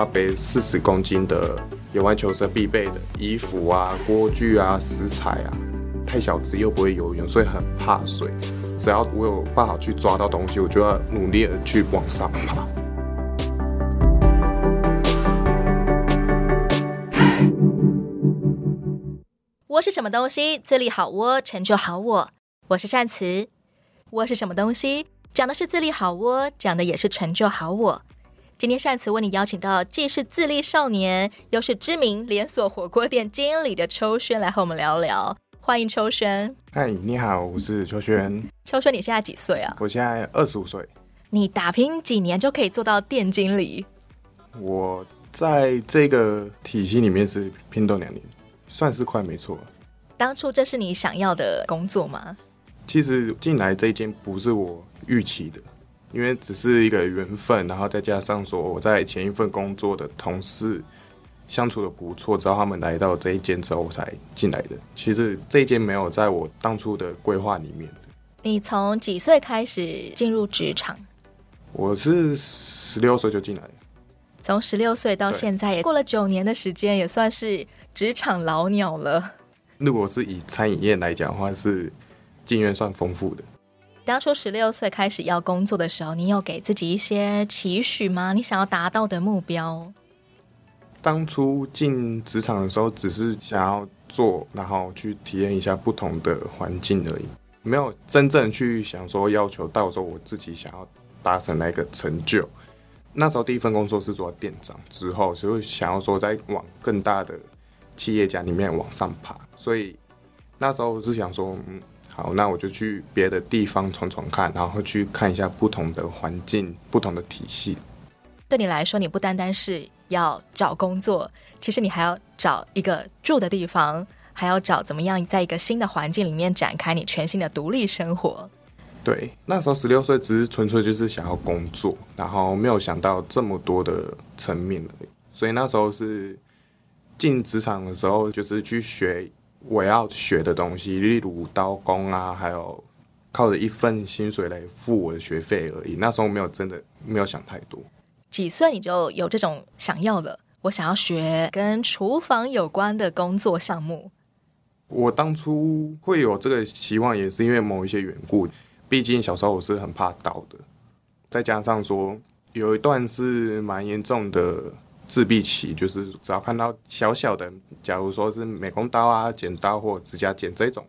要背四十公斤的野外求生必备的衣服啊、锅具啊、食材啊。太小只又不会游泳，所以很怕水。只要我有办法去抓到东西，我就要努力的去往上爬。窝是什么东西？自立好窝，成就好我。我是善慈。窝是什么东西？讲的是自立好窝，讲的也是成就好我。今天善慈为你邀请到既是自立少年，又是知名连锁火锅店经理的秋轩来和我们聊聊。欢迎秋轩。嗨，你好，我是秋轩。秋轩，你现在几岁啊？我现在二十五岁。你打拼几年就可以做到店经理？我在这个体系里面是拼斗两年，算是快没错。当初这是你想要的工作吗？其实进来这一间不是我预期的，因为只是一个缘分，然后再加上说我在前一份工作的同事相处的不错，之后他们来到这一间之后我才进来的。其实这一间没有在我当初的规划里面。你从几岁开始进入职场？我是十六岁就进来。从十六岁到现在也过了九年的时间，也算是职场老鸟了。如果是以餐饮业来讲的话，是。经验算丰富的。当初十六岁开始要工作的时候，你有给自己一些期许吗？你想要达到的目标？当初进职场的时候，只是想要做，然后去体验一下不同的环境而已，没有真正去想说要求到时候我自己想要达成那个成就。那时候第一份工作是做店长，之后就会想要说再往更大的企业家里面往上爬，所以那时候是想说，嗯。好，那我就去别的地方闯闯看，然后去看一下不同的环境、不同的体系。对你来说，你不单单是要找工作，其实你还要找一个住的地方，还要找怎么样在一个新的环境里面展开你全新的独立生活。对，那时候十六岁，只是纯粹就是想要工作，然后没有想到这么多的层面而已。所以那时候是进职场的时候，就是去学。我要学的东西，例如刀工啊，还有靠着一份薪水来付我的学费而已。那时候没有真的没有想太多。几岁你就有这种想要的？我想要学跟厨房有关的工作项目。我当初会有这个希望，也是因为某一些缘故。毕竟小时候我是很怕刀的，再加上说有一段是蛮严重的。自闭期就是只要看到小小的，假如说是美工刀啊、剪刀或指甲剪这种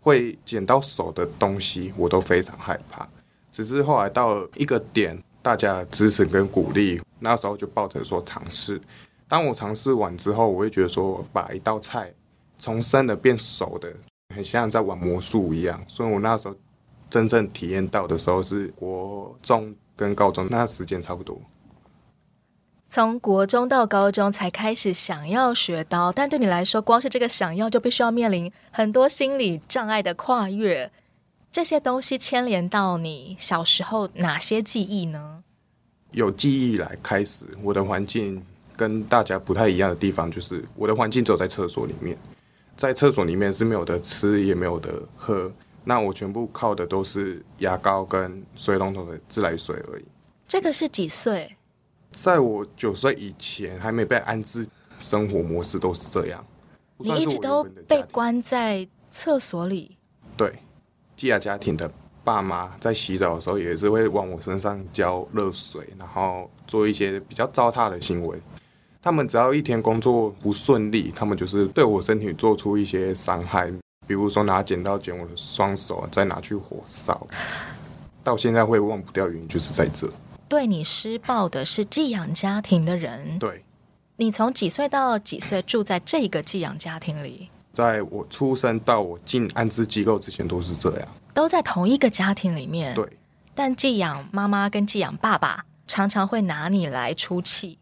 会剪到手的东西，我都非常害怕。只是后来到一个点，大家的支持跟鼓励，那时候就抱着说尝试。当我尝试完之后，我会觉得说，把一道菜从生的变熟的，很像在玩魔术一样。所以我那时候真正体验到的时候是国中跟高中，那时间差不多。从国中到高中才开始想要学刀，但对你来说，光是这个想要就必须要面临很多心理障碍的跨越。这些东西牵连到你小时候哪些记忆呢？有记忆来开始，我的环境跟大家不太一样的地方，就是我的环境只有在厕所里面，在厕所里面是没有的吃也没有的喝，那我全部靠的都是牙膏跟水龙头的自来水而已。这个是几岁？在我九岁以前，还没被安置生活模式都是这样。你一直都被关在厕所里。对，寄养家庭的爸妈在洗澡的时候，也是会往我身上浇热水，然后做一些比较糟蹋的行为。他们只要一天工作不顺利，他们就是对我身体做出一些伤害，比如说拿剪刀剪我的双手，再拿去火烧。到现在会忘不掉，原因就是在这。对你施暴的是寄养家庭的人。对，你从几岁到几岁住在这个寄养家庭里？在我出生到我进安置机构之前都是这样，都在同一个家庭里面。对，但寄养妈妈跟寄养爸爸常常会拿你来出气。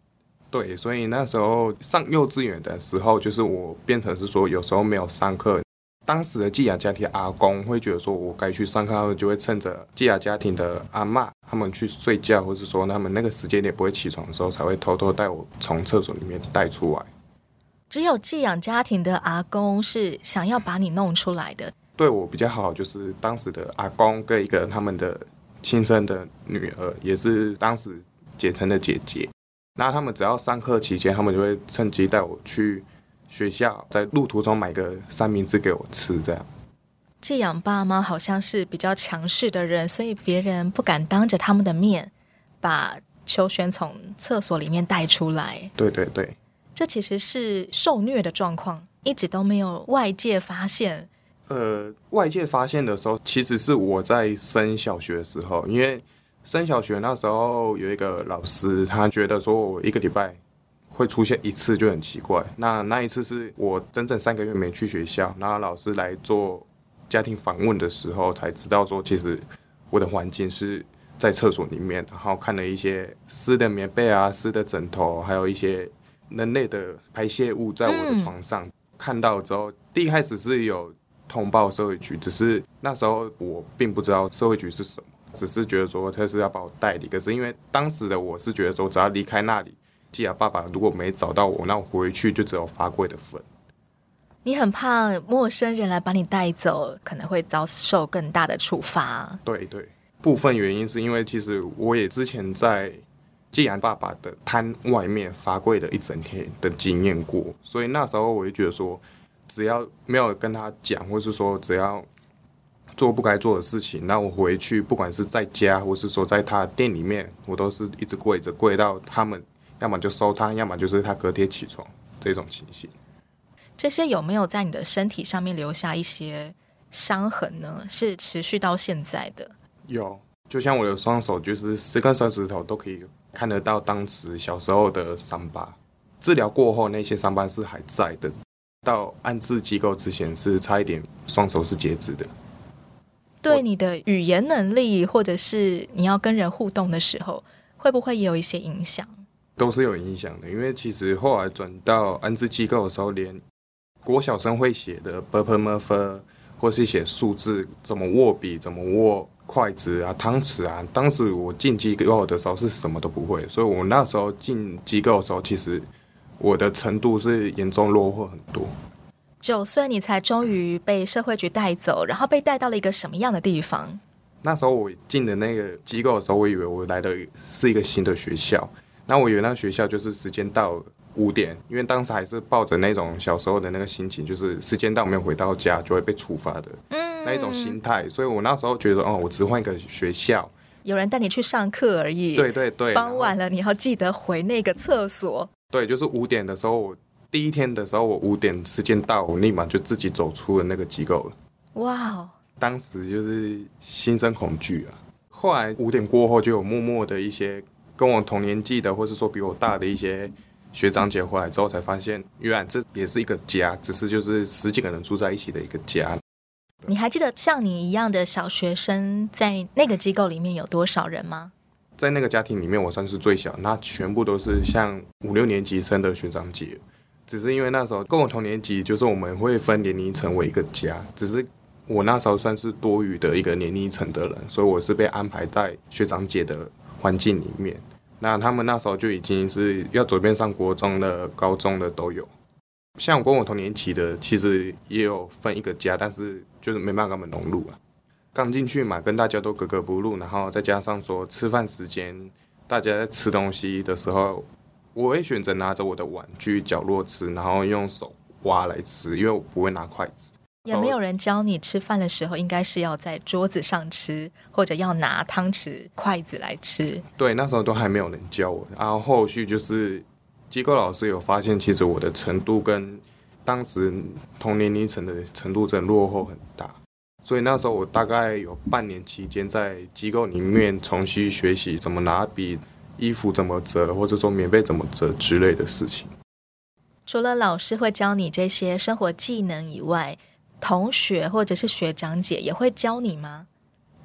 对，所以那时候上幼稚园的时候，就是我变成是说有时候没有上课。当时的寄养家庭阿公会觉得说，我该去上课，他们就会趁着寄养家庭的阿妈他们去睡觉，或者说他们那个时间点不会起床的时候，才会偷偷带我从厕所里面带出来。只有寄养家庭的阿公是想要把你弄出来的。对我比较好，就是当时的阿公跟一个他们的亲生的女儿，也是当时结成的姐姐。那他们只要上课期间，他们就会趁机带我去学校，在路途中买个三明治给我吃，这样。寄养爸妈好像是比较强势的人，所以别人不敢当着他们的面把秋轩从厕所里面带出来。对对对，这其实是受虐的状况，一直都没有外界发现。呃，外界发现的时候，其实是我在升小学的时候，因为升小学那时候有一个老师，他觉得说我一个礼拜会出现一次就很奇怪。那那一次是我整整三个月没去学校，然后老师来做家庭访问的时候，才知道说其实我的环境是在厕所里面，然后看了一些湿的棉被啊、湿的枕头，还有一些人类的排泄物在我的床上。看到之后，第一开始是有。通报社会局，只是那时候我并不知道社会局是什么，只是觉得说他是要把我带离。可是因为当时的我是觉得说，只要离开那里，既然爸爸如果没找到我，那我回去就只有罚跪的份。你很怕陌生人来把你带走，可能会遭受更大的处罚。对对，部分原因是因为其实我也之前在既然爸爸的摊外面罚跪了一整天的经验过，所以那时候我就觉得说。只要没有跟他讲，或是说只要做不该做的事情，那我回去，不管是在家，或是说在他店里面，我都是一直跪着，跪到他们要么就收他，要么就是他隔天起床这种情形。这些有没有在你的身体上面留下一些伤痕呢？是持续到现在的？有，就像我的双手，就是十根手指头都可以看得到当时小时候的伤疤。治疗过后，那些伤疤是还在的。到安置机构之前是差一点双手是截肢的，对你的语言能力或者是你要跟人互动的时候，会不会也有一些影响？都是有影响的，因为其实后来转到安置机构的时候，连国小生会写的 b p m f 或是写数字，怎么握笔，怎么握筷子啊、汤匙啊，当时我进机构的时候是什么都不会，所以我那时候进机构的时候，其实。我的程度是严重落后很多。九岁你才终于被社会局带走，然后被带到了一个什么样的地方？那时候我进的那个机构的时候，我以为我来的是一个新的学校。那我以为那个学校就是时间到五点，因为当时还是抱着那种小时候的那个心情，就是时间到没有回到家就会被处罚的，嗯，那一种心态。所以我那时候觉得，哦，我只换一个学校，有人带你去上课而已。对对对，傍晚了，你要记得回那个厕所。对，就是五点的时候，我第一天的时候，我五点时间到，我立马就自己走出了那个机构了。哇哦！当时就是心生恐惧啊。后来五点过后，就有默默的一些跟我同年纪的，或是说比我大的一些学长姐回来之后，才发现原来这也是一个家，只是就是十几个人住在一起的一个家。你还记得像你一样的小学生在那个机构里面有多少人吗？在那个家庭里面，我算是最小，那全部都是像五六年级生的学长姐，只是因为那时候跟我同年级，就是我们会分年龄层为一个家，只是我那时候算是多余的一个年龄层的人，所以我是被安排在学长姐的环境里面。那他们那时候就已经是要准备上国中的、高中的都有，像我跟我同年级的，其实也有分一个家，但是就是没办法跟他们融入啊。刚进去嘛，跟大家都格格不入，然后再加上说吃饭时间，大家在吃东西的时候，我会选择拿着我的碗去角落吃，然后用手挖来吃，因为我不会拿筷子。也没有人教你吃饭的时候应该是要在桌子上吃，或者要拿汤匙、筷子来吃。对，那时候都还没有人教我。然后后续就是机构老师有发现，其实我的程度跟当时同年龄层的程度真的落后很大。所以那时候我大概有半年期间在机构里面重新学习怎么拿笔、衣服怎么折，或者说棉被怎么折之类的事情。除了老师会教你这些生活技能以外，同学或者是学长姐也会教你吗？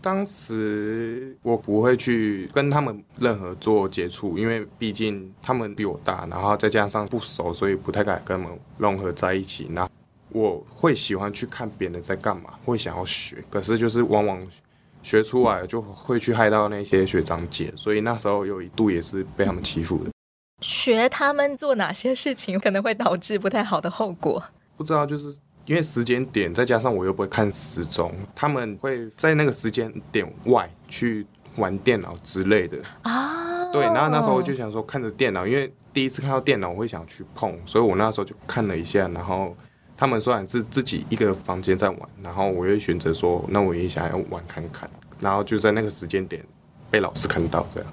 当时我不会去跟他们任何做接触，因为毕竟他们比我大，然后再加上不熟，所以不太敢跟他们融合在一起。那我会喜欢去看别人在干嘛，会想要学，可是就是往往学出来就会去害到那些学长姐，所以那时候有一度也是被他们欺负的。学他们做哪些事情可能会导致不太好的后果？不知道，就是因为时间点，再加上我又不会看时钟，他们会在那个时间点外去玩电脑之类的啊。对，然后那时候我就想说，看着电脑，因为第一次看到电脑，我会想去碰，所以我那时候就看了一下。然后他们虽然是自己一个房间在玩，然后我又选择说，那我也想要玩看看。然后就在那个时间点被老师看到，这样。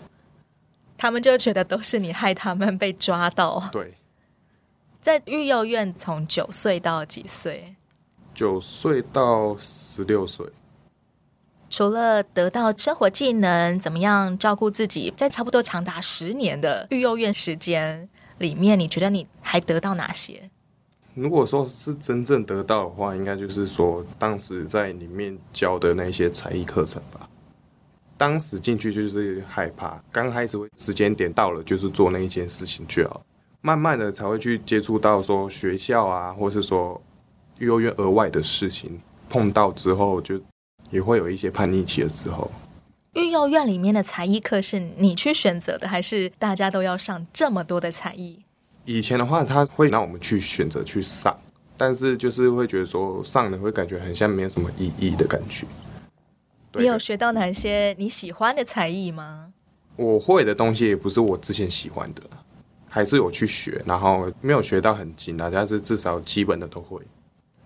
他们就觉得都是你害他们被抓到。对，在育幼院从九岁到几岁？九岁到十六岁。除了得到生活技能，怎么样照顾自己，在差不多长达十年的育幼院时间里面，你觉得你还得到哪些？如果说是真正得到的话，应该就是说当时在里面教的那些才艺课程吧。当时进去就是害怕，刚开始会时间点到了，就是做那一件事情就好，慢慢的才会去接触到说学校啊，或是说育幼院额外的事情，碰到之后就。也会有一些叛逆期的时候。育幼院里面的才艺课是你去选择的，还是大家都要上这么多的才艺？以前的话，他会让我们去选择去上，但是就是会觉得说上了会感觉很像没有什么意义的感觉。你有学到哪些你喜欢的才艺吗？我会的东西也不是我之前喜欢的，还是有去学，然后没有学到很精，但是至少基本的都会。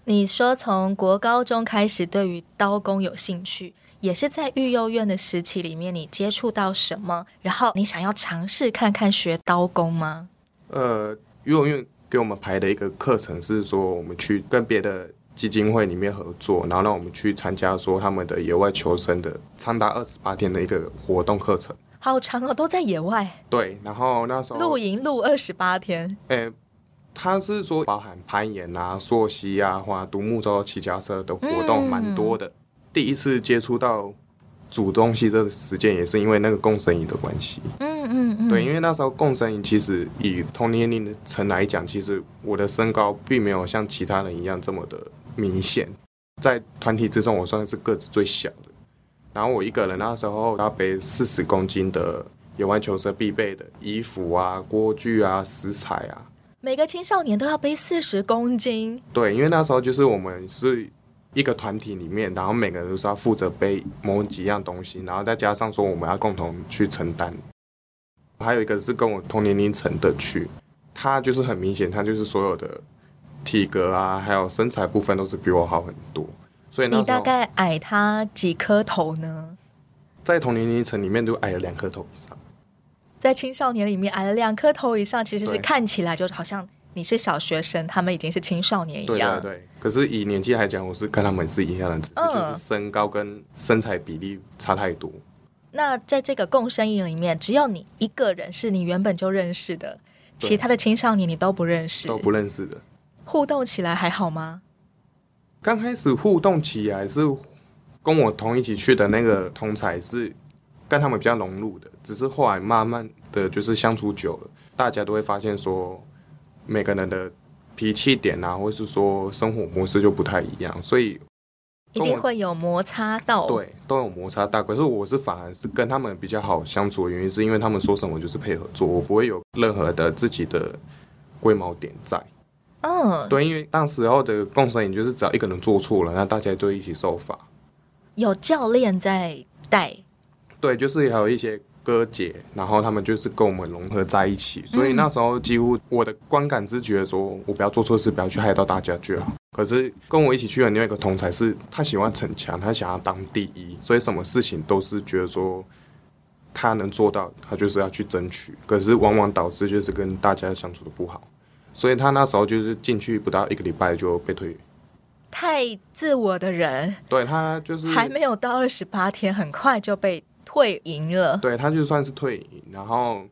你说从国高中开始对于刀工有兴趣，也是在育幼院的时期里面，你接触到什么，然后你想要尝试看看学刀工吗？呃，育幼院给我们排的一个课程是说，我们去跟别的基金会里面合作，然后让我们去参加说他们的野外求生的长达二十八天的一个活动课程。好长哦，都在野外。对，然后那时候露营露二十八天。诶。他是说包含攀岩啊、溯溪啊、或独木舟、骑脚车的活动蛮多的。嗯、第一次接触到煮东西这个时间，也是因为那个共生营的关系。嗯嗯嗯。对，因为那时候共生营其实以同年龄层来讲，其实我的身高并没有像其他人一样这么的明显。在团体之中，我算是个子最小的。然后我一个人那时候要背四十公斤的野外求生必备的衣服啊、锅具啊、食材啊。每个青少年都要背四十公斤。对，因为那时候就是我们是一个团体里面，然后每个人都是要负责背某几样东西，然后再加上说我们要共同去承担。还有一个是跟我同年龄层的去，他就是很明显，他就是所有的体格啊，还有身材部分都是比我好很多。所以你大概矮他几颗头呢？在同年龄层里面都矮了两颗头以上。在青少年里面矮了两颗头以上，其实是看起来就好像你是小学生，他们已经是青少年一样。对对对。可是以年纪来讲，我是跟他们是一样的，只是就是身高跟身材比例差太多。那在这个共生营里面，只有你一个人是你原本就认识的，其他的青少年你都不认识，都不认识的。互动起来还好吗？刚开始互动起来是跟我同一起去的那个同才是。跟他们比较融入的，只是后来慢慢的就是相处久了，大家都会发现说，每个人的脾气点啊，或是说生活模式就不太一样，所以一定会有摩擦到。对，都有摩擦到。可是我是反而是跟他们比较好相处的原因，是因为他们说什么就是配合做，我不会有任何的自己的龟毛点在。嗯，对，因为当时候的共生营就是只要一个人做错了，那大家都一起受罚。有教练在带。对，就是还有一些哥姐，然后他们就是跟我们融合在一起，所以那时候几乎我的观感是觉得说，我不要做错事，不要去害到大家就好。可是跟我一起去的另外一个同才是，他喜欢逞强，他想要当第一，所以什么事情都是觉得说他能做到，他就是要去争取。可是往往导致就是跟大家相处的不好，所以他那时候就是进去不到一个礼拜就被退。太自我的人，对他就是还没有到二十八天，很快就被。退营了，对，他就算是退营，然后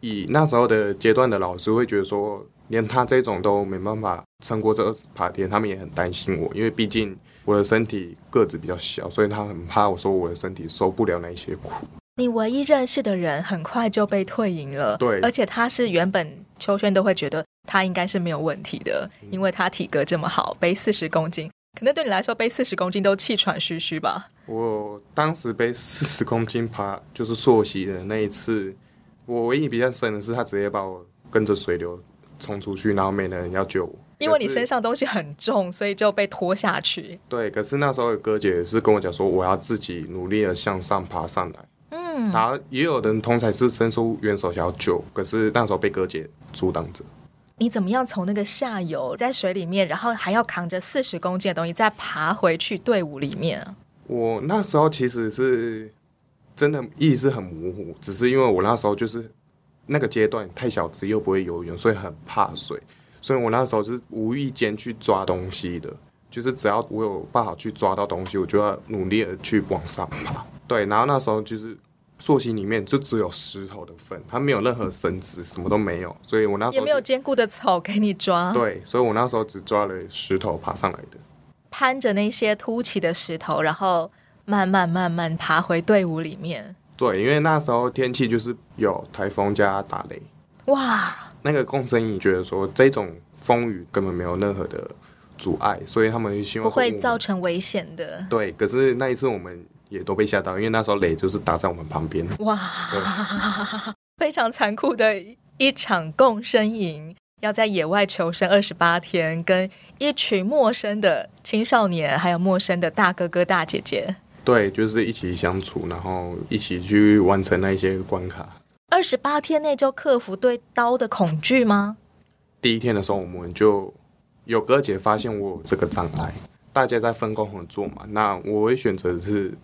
以那时候的阶段的老师会觉得说，连他这种都没办法撑过这二十八天，他们也很担心我，因为毕竟我的身体个子比较小，所以他很怕我说我的身体受不了那些苦。你唯一认识的人很快就被退营了，对，而且他是原本秋轩都会觉得他应该是没有问题的，因为他体格这么好，背四十公斤。可能对你来说，背四十公斤都气喘吁吁吧？我当时背四十公斤爬就是溯溪的那一次，我唯一比较深的是，他直接把我跟着水流冲出去，然后没人要救我。因为你身上东西很重，所以就被拖下去。对，可是那时候有哥姐是跟我讲说，我要自己努力的向上爬上来。嗯嗯，然后也有人同才是伸出援手想要救，可是那时候被哥姐阻挡着。你怎么样从那个下游在水里面，然后还要扛着四十公斤的东西再爬回去队伍里面？我那时候其实是真的意识很模糊，只是因为我那时候就是那个阶段太小只又不会游泳，所以很怕水，所以我那时候是无意间去抓东西的，就是只要我有办法去抓到东西，我就要努力的去往上爬。对，然后那时候就是。溯溪里面就只有石头的份，它没有任何绳子，什么都没有，所以我那时候也没有坚固的草给你抓。对，所以我那时候只抓了石头爬上来的，攀着那些凸起的石头，然后慢慢慢慢爬回队伍里面。对，因为那时候天气就是有台风加打雷，哇！那个共生蚁觉得说这种风雨根本没有任何的阻碍，所以他们希望不会造成危险的。对，可是那一次我们。也都被吓到，因为那时候雷就是打在我们旁边。哇，非常残酷的一场共生营，要在野外求生二十八天，跟一群陌生的青少年，还有陌生的大哥哥大姐姐，对，就是一起相处，然后一起去完成那些关卡。二十八天内就克服对刀的恐惧吗？第一天的时候，我们就有哥姐发现我有这个障碍，大家在分工合作嘛，那我会选择的是。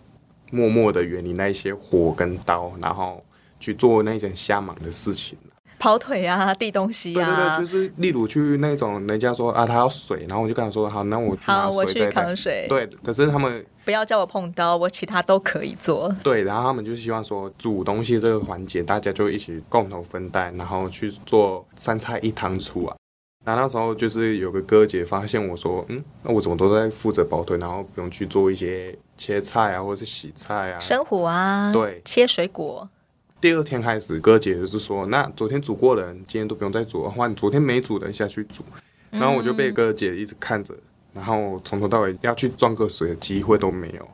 默默的远离那些火跟刀，然后去做那种瞎忙的事情，跑腿啊，递东西啊。对对对，就是例如去那种人家说啊，他要水，然后我就跟他说好，那我去拿水。好，我去扛水。对，可是他们不要叫我碰刀，我其他都可以做。对，然后他们就希望说煮东西这个环节，大家就一起共同分担，然后去做三菜一汤出啊。那那时候就是有个哥姐发现我说，嗯，那我怎么都在负责跑腿，然后不用去做一些切菜啊，或者是洗菜啊、生火啊，对，切水果。第二天开始，哥姐就是说，那昨天煮过的人，今天都不用再煮，换昨天没煮的人下去煮。然后我就被哥姐一直看着，然后从头到尾要去装个水的机会都没有。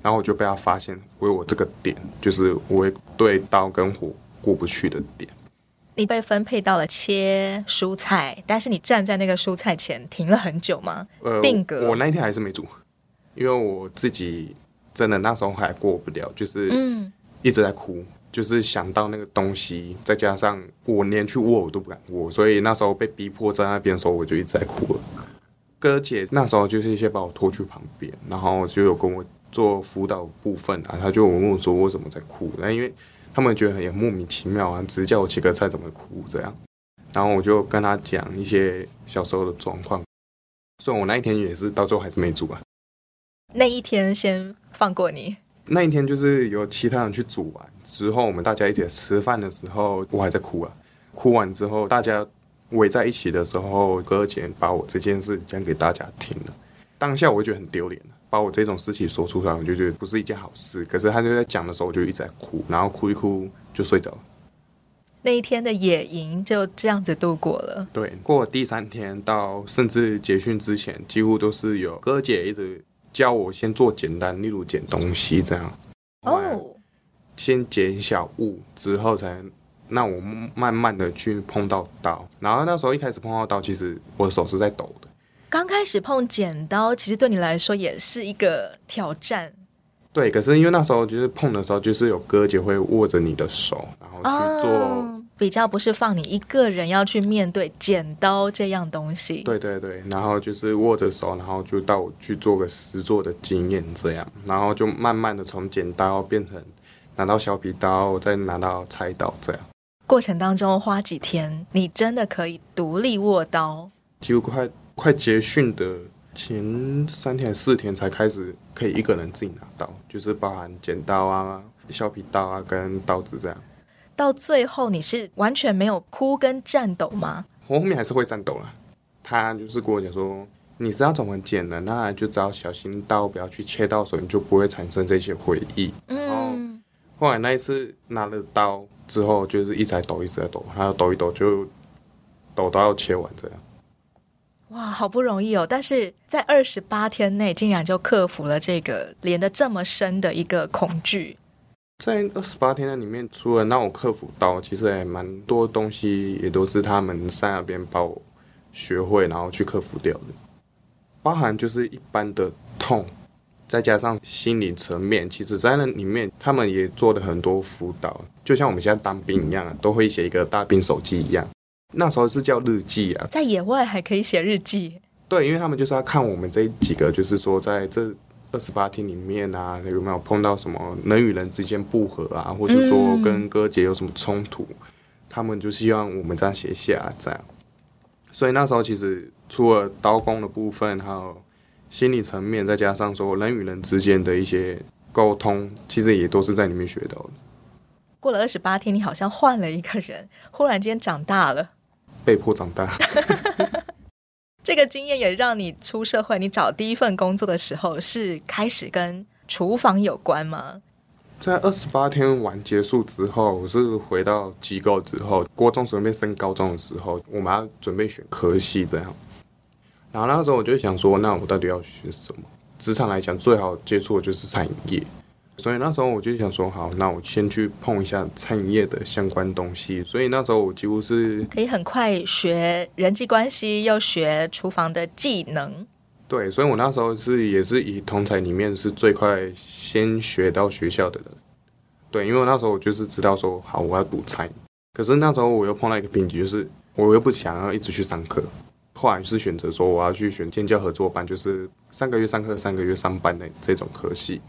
然后我就被他发现，为我这个点，就是我会对刀跟火过不去的点。你被分配到了切蔬菜，但是你站在那个蔬菜前停了很久吗？呃，定格。我那一天还是没煮，因为我自己真的那时候还过不了，就是嗯，一直在哭，嗯、就是想到那个东西，再加上我连去握我都不敢握，所以那时候被逼迫在那边的时候，我就一直在哭了。哥姐那时候就是先把我拖去旁边，然后就有跟我做辅导部分啊，他就问我说我为什么在哭，那因为。他们觉得很莫名其妙啊，只是叫我切个菜怎么哭这样，然后我就跟他讲一些小时候的状况，所以我那一天也是到最后还是没煮啊。那一天先放过你。那一天就是有其他人去煮完之后，我们大家一起吃饭的时候，我还在哭啊。哭完之后，大家围在一起的时候，哥姐把我这件事讲给大家听了，当下我就觉得很丢脸。把我这种事情说出来，我就觉得不是一件好事。可是他就在讲的时候，我就一直在哭，然后哭一哭就睡着了。那一天的野营就这样子度过了。对，过了第三天到甚至结训之前，几乎都是有哥姐一直教我先做简单，例如捡东西这样。哦。先捡小物之后，才让我慢慢的去碰到刀。然后那时候一开始碰到刀，其实我的手是在抖的。刚开始碰剪刀，其实对你来说也是一个挑战。对，可是因为那时候就是碰的时候，就是有哥姐会握着你的手，然后去做，哦，比较不是放你一个人要去面对剪刀这样东西。对对对，然后就是握着手，然后就到去做个实做的经验这样，然后就慢慢的从剪刀变成拿到削皮刀，再拿到菜刀这样。过程当中花几天，你真的可以独立握刀？几乎快。快结训的前三天四天才开始可以一个人自己拿刀，就是包含剪刀啊、削皮刀啊跟刀子这样。到最后你是完全没有哭跟颤抖吗？我后面还是会颤抖了。他就是跟我讲说，你知道怎么剪的，那就只要小心刀不要去切到手，你就不会产生这些回忆。嗯。然后后来那一次拿了刀之后，就是一直在抖，一直在抖，还要抖一抖就抖到要切完这样。哇，好不容易哦！但是在二十八天内，竟然就克服了这个连的这么深的一个恐惧。在二十八天里面，除了让我克服到，其实也蛮多东西，也都是他们在那边把我学会，然后去克服掉的。包含就是一般的痛，再加上心理层面，其实在那里面他们也做了很多辅导，就像我们现在当兵一样，都会写一个大兵手记一样。那时候是叫日记啊，在野外还可以写日记。对，因为他们就是要看我们这几个，就是说在这二十八天里面啊，有没有碰到什么人与人之间不和啊，或者说跟哥姐有什么冲突，嗯、他们就希望我们这样写下这样。所以那时候其实除了刀工的部分，还有心理层面，再加上说人与人之间的一些沟通，其实也都是在里面学到的。过了二十八天，你好像换了一个人，忽然间长大了，被迫长大。这个经验也让你出社会，你找第一份工作的时候是开始跟厨房有关吗？在二十八天完结束之后，我是回到机构之后，高中准备升高中的时候，我们要准备选科系这样。然后那时候我就想说，那我到底要学什么？职场来讲，最好接触的就是餐饮业。所以那时候我就想说，好，那我先去碰一下餐饮业的相关东西。所以那时候我几乎是可以很快学人际关系，又学厨房的技能。对，所以我那时候是也是以同才里面是最快先学到学校的人。对，因为那时候我就是知道说，好，我要读餐饮。可是那时候我又碰到一个瓶颈，就是我又不想要一直去上课。后来是选择说，我要去选建教合作班，就是三个月上课，三个月上班的这种科系。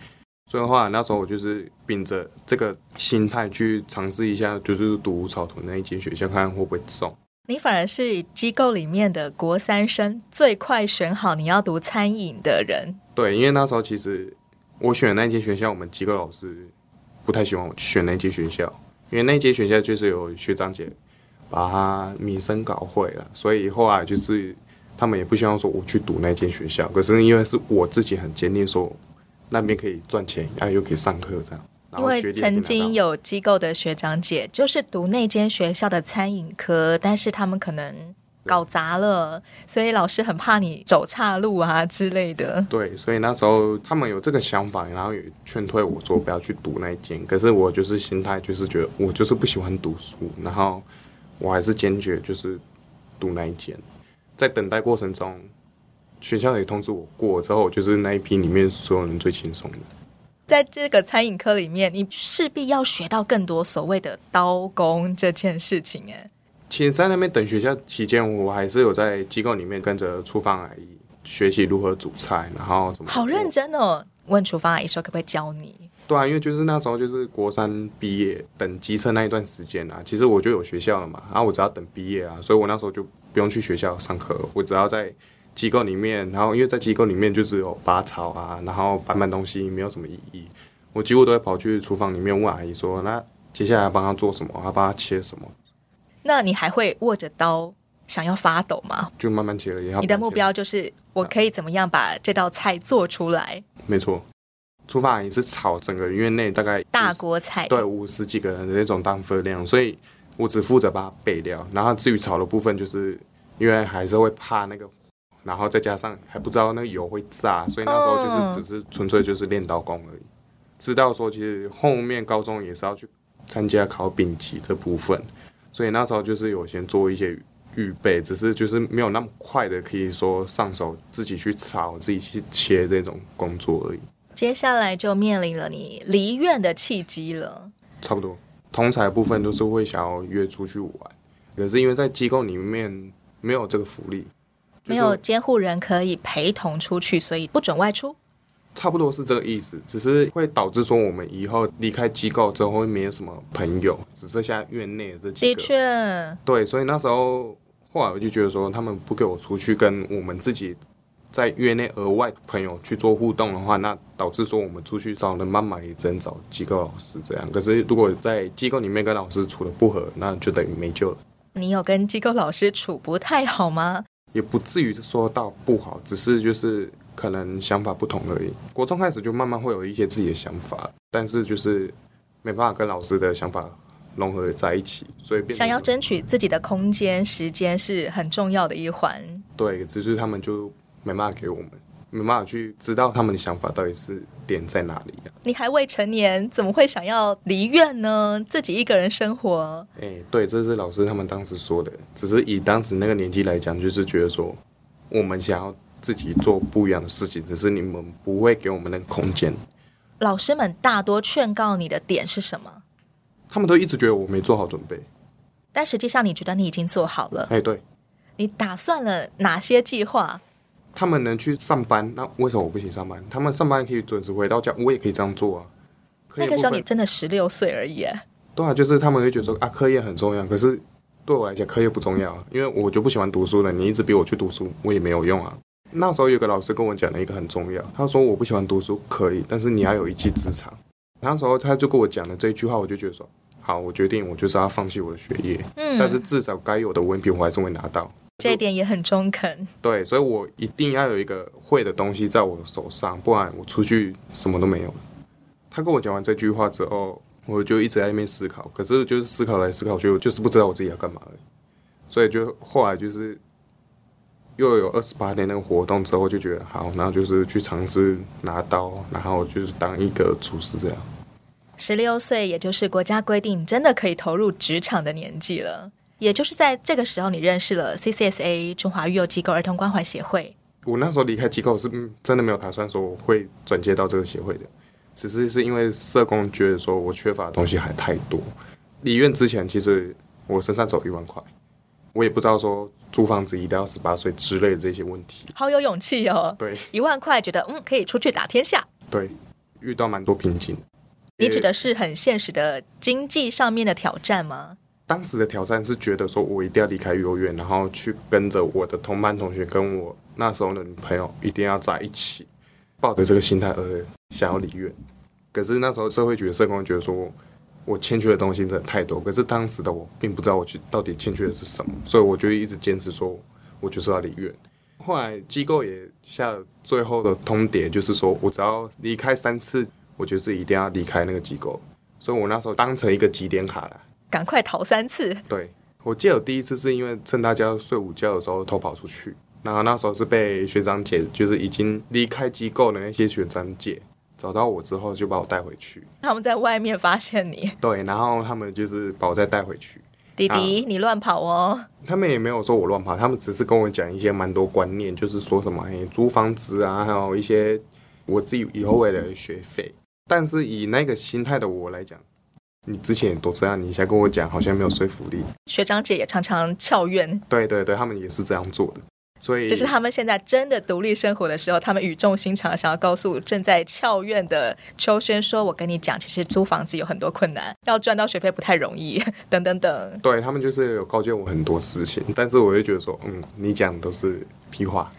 所以的话，那时候我就是秉着这个心态去尝试一下，就是读草屯那一间学校，看看会不会中。你反而是机构里面的国三生，最快选好你要读餐饮的人。对，因为那时候其实我选的那间学校，我们机构老师不太喜欢我选那间学校，因为那间学校就是有学长姐把他名声搞坏了，所以后来就是他们也不希望说我去读那间学校。可是因为是我自己很坚定说。那边可以赚钱，然后又可以上课，这样。因为曾经有机构的学长姐就是读那间学校的餐饮科，但是他们可能搞砸了，所以老师很怕你走岔路啊之类的。对，所以那时候他们有这个想法，然后也劝退我说不要去读那间。可是我就是心态就是觉得我就是不喜欢读书，然后我还是坚决就是读那一间。在等待过程中。学校也通知我过之后，就是那一批里面所有人最轻松的。在这个餐饮科里面，你势必要学到更多所谓的刀工这件事情。哎，其实，在那边等学校期间，我还是有在机构里面跟着厨房阿姨学习如何煮菜，然后怎么好认真哦。问厨房阿姨说可不可以教你？对啊，因为就是那时候就是国三毕业等机车那一段时间啊，其实我就有学校了嘛，然后我只要等毕业啊，所以我那时候就不用去学校上课，我只要在。机构里面，然后因为在机构里面就只有拔草啊，然后搬搬东西，没有什么意义。我几乎都会跑去厨房里面问阿姨说：“那接下来要帮他做什么？要帮他切什么？”那你还会握着刀想要发抖吗？就慢慢切了。你的目标就是我可以怎么样把这道菜做出来？没错，厨房阿姨是炒整个院内大概大锅菜，对五十几个人的那种当分量，所以我只负责把它备料，然后至于炒的部分，就是因为还是会怕那个。然后再加上还不知道那个油会炸，所以那时候就是只是纯粹就是练刀工而已。知道说其实后面高中也是要去参加考丙级这部分，所以那时候就是有先做一些预备，只是就是没有那么快的可以说上手自己去炒、自己去切这种工作而已。接下来就面临了你离院的契机了。差不多，同才部分都是会想要约出去玩，可是因为在机构里面没有这个福利。没有监护人可以陪同出去，所以不准外出。差不多是这个意思，只是会导致说我们以后离开机构之后会没有什么朋友，只剩下院内的这几个。的确，对，所以那时候后来我就觉得说，他们不给我出去跟我们自己在院内额外朋友去做互动的话，那导致说我们出去找人慢慢也只能找机构老师这样。可是如果在机构里面跟老师处的不合，那就等于没救了。你有跟机构老师处不太好吗？也不至于说到不好，只是就是可能想法不同而已。国中开始就慢慢会有一些自己的想法，但是就是没办法跟老师的想法融合在一起，所以变想要争取自己的空间、时间是很重要的一环。对，只是他们就没办法给我们。没办法去知道他们的想法到底是点在哪里啊。你还未成年，怎么会想要离院呢？自己一个人生活。哎，对，这是老师他们当时说的。只是以当时那个年纪来讲，就是觉得说，我们想要自己做不一样的事情，只是你们不会给我们那个空间。老师们大多劝告你的点是什么？他们都一直觉得我没做好准备，但实际上你觉得你已经做好了。哎，对，你打算了哪些计划？他们能去上班，那为什么我不行上班？他们上班可以准时回到家，我也可以这样做啊。那个时候你真的十六岁而已。对啊，就是他们会觉得说啊，课业很重要，可是对我来讲，课业不重要啊，因为我就不喜欢读书了。你一直逼我去读书，我也没有用啊。那时候有个老师跟我讲了一个很重要，他说我不喜欢读书可以，但是你要有一技之长。那时候他就跟我讲了这一句话，我就觉得说好，我决定我就是要放弃我的学业，嗯，但是至少该有的文凭我还是会拿到。这一点也很中肯。对，所以我一定要有一个会的东西在我的手上，不然我出去什么都没有。他跟我讲完这句话之后。我就一直在那边思考，可是就是思考来思考去，我就是不知道我自己要干嘛。所以就后来就是又有二十八天那个活动之后，就觉得好，然后就是去尝试拿刀，然后就是当一个厨师这样。十六岁，也就是国家规定真的可以投入职场的年纪了。也就是在这个时候，你认识了 CCSA 中华育幼机构儿童关怀协会。我那时候离开机构是真的没有打算说我会转接到这个协会的。只是是因为社工觉得说我缺乏的东西还太多。离院之前，其实我身上只有一万块，我也不知道说租房子一定要十八岁之类的这些问题。好有勇气哦！对，一万块觉得嗯可以出去打天下。对，遇到蛮多瓶颈。你指的是很现实的经济上面的挑战吗？当时的挑战是觉得说我一定要离开幼儿园，然后去跟着我的同班同学跟我那时候的女朋友一定要在一起。抱着这个心态而想要离院，可是那时候社会局的社工觉得说我欠缺的东西真的太多，可是当时的我并不知道我去到底欠缺的是什么，所以我就一直坚持说我就是要离院。后来机构也下了最后的通牒，就是说我只要离开三次，我就是一定要离开那个机构，所以我那时候当成一个几点卡了，赶快逃三次。对，我记得我第一次是因为趁大家睡午觉的时候偷跑出去。然后那时候是被学长姐，就是已经离开机构的那些学长姐找到我之后，就把我带回去。他们在外面发现你，对，然后他们就是把我再带回去。弟弟，你乱跑哦！他们也没有说我乱跑，他们只是跟我讲一些蛮多观念，就是说什么哎，租房子啊，还有一些我自己以后为了学费。但是以那个心态的我来讲，你之前也都这样，你现在跟我讲，好像没有说服力。学长姐也常常翘院，对对对，他们也是这样做的。所以，就是他们现在真的独立生活的时候，他们语重心长想要告诉正在翘院的秋轩说：“我跟你讲，其实租房子有很多困难，要赚到学费不太容易，等等等。”对，他们就是有告诫我很多事情，但是我就觉得说，嗯，你讲的都是屁话，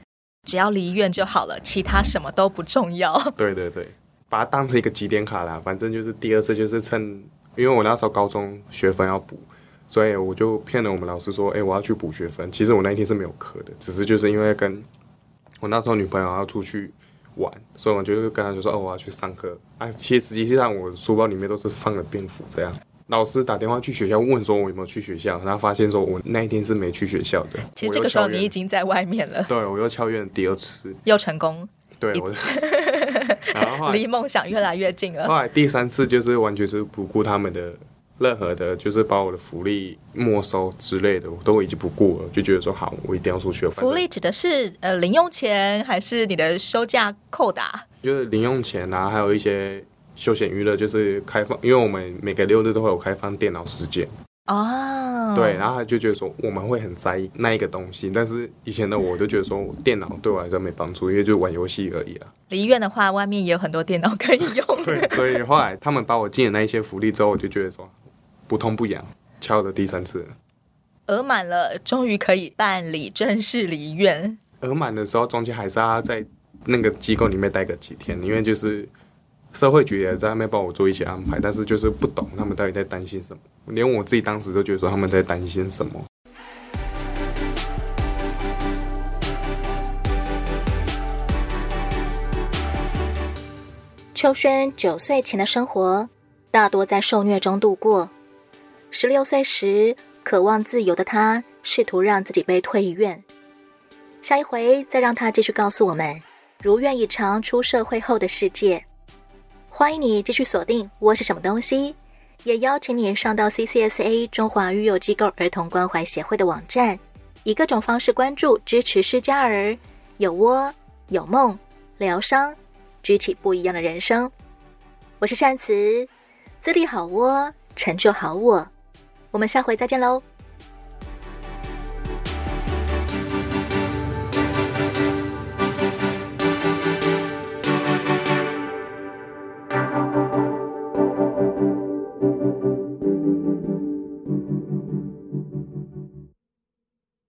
只要离院就好了，其他什么都不重要。对对对，把它当成一个几点卡啦，反正就是第二次就是趁，因为我那时候高中学分要补。所以我就骗了我们老师说，哎、欸，我要去补学分。其实我那一天是没有课的，只是就是因为跟我那时候女朋友要出去玩，所以我就跟她就说，哦，我要去上课。啊，其实实际上我书包里面都是放了便服这样。老师打电话去学校问说，我有没有去学校，然后发现说我那一天是没去学校的。其实这个时候你已经在外面了。对，我又翘院第二次，又成功。对，我然后离梦想越来越近了。后来第三次就是完全是不顾他们的。任何的，就是把我的福利没收之类的，我都已经不顾了，就觉得说好，我一定要出去。福利指的是呃零用钱，还是你的休假扣打？就是零用钱啊，还有一些休闲娱乐，就是开放，因为我们每个六日都会有开放电脑时间哦。对，然后他就觉得说我们会很在意那一个东西，但是以前的我就觉得说电脑对我来说没帮助，因为就玩游戏而已啊。离院的话，外面也有很多电脑可以用。对，所以后来他们把我进了那一些福利之后，我就觉得说。不痛不痒，敲了第三次，额满了，终于可以办理正式离院。额满的时候，中间还是要在那个机构里面待个几天，因为就是社会局也在那边帮我做一些安排，但是就是不懂他们到底在担心什么，连我自己当时都觉得说他们在担心什么。秋轩九岁前的生活大多在受虐中度过。十六岁时，渴望自由的他试图让自己被退院。下一回再让他继续告诉我们如愿以偿出社会后的世界。欢迎你继续锁定《窝是什么东西》，也邀请你上到 CCSA 中华育幼机构儿童关怀协会的网站，以各种方式关注支持失家儿，有窝有梦，疗伤，举起不一样的人生。我是善慈，自立好窝，成就好我。我们下回再见喽。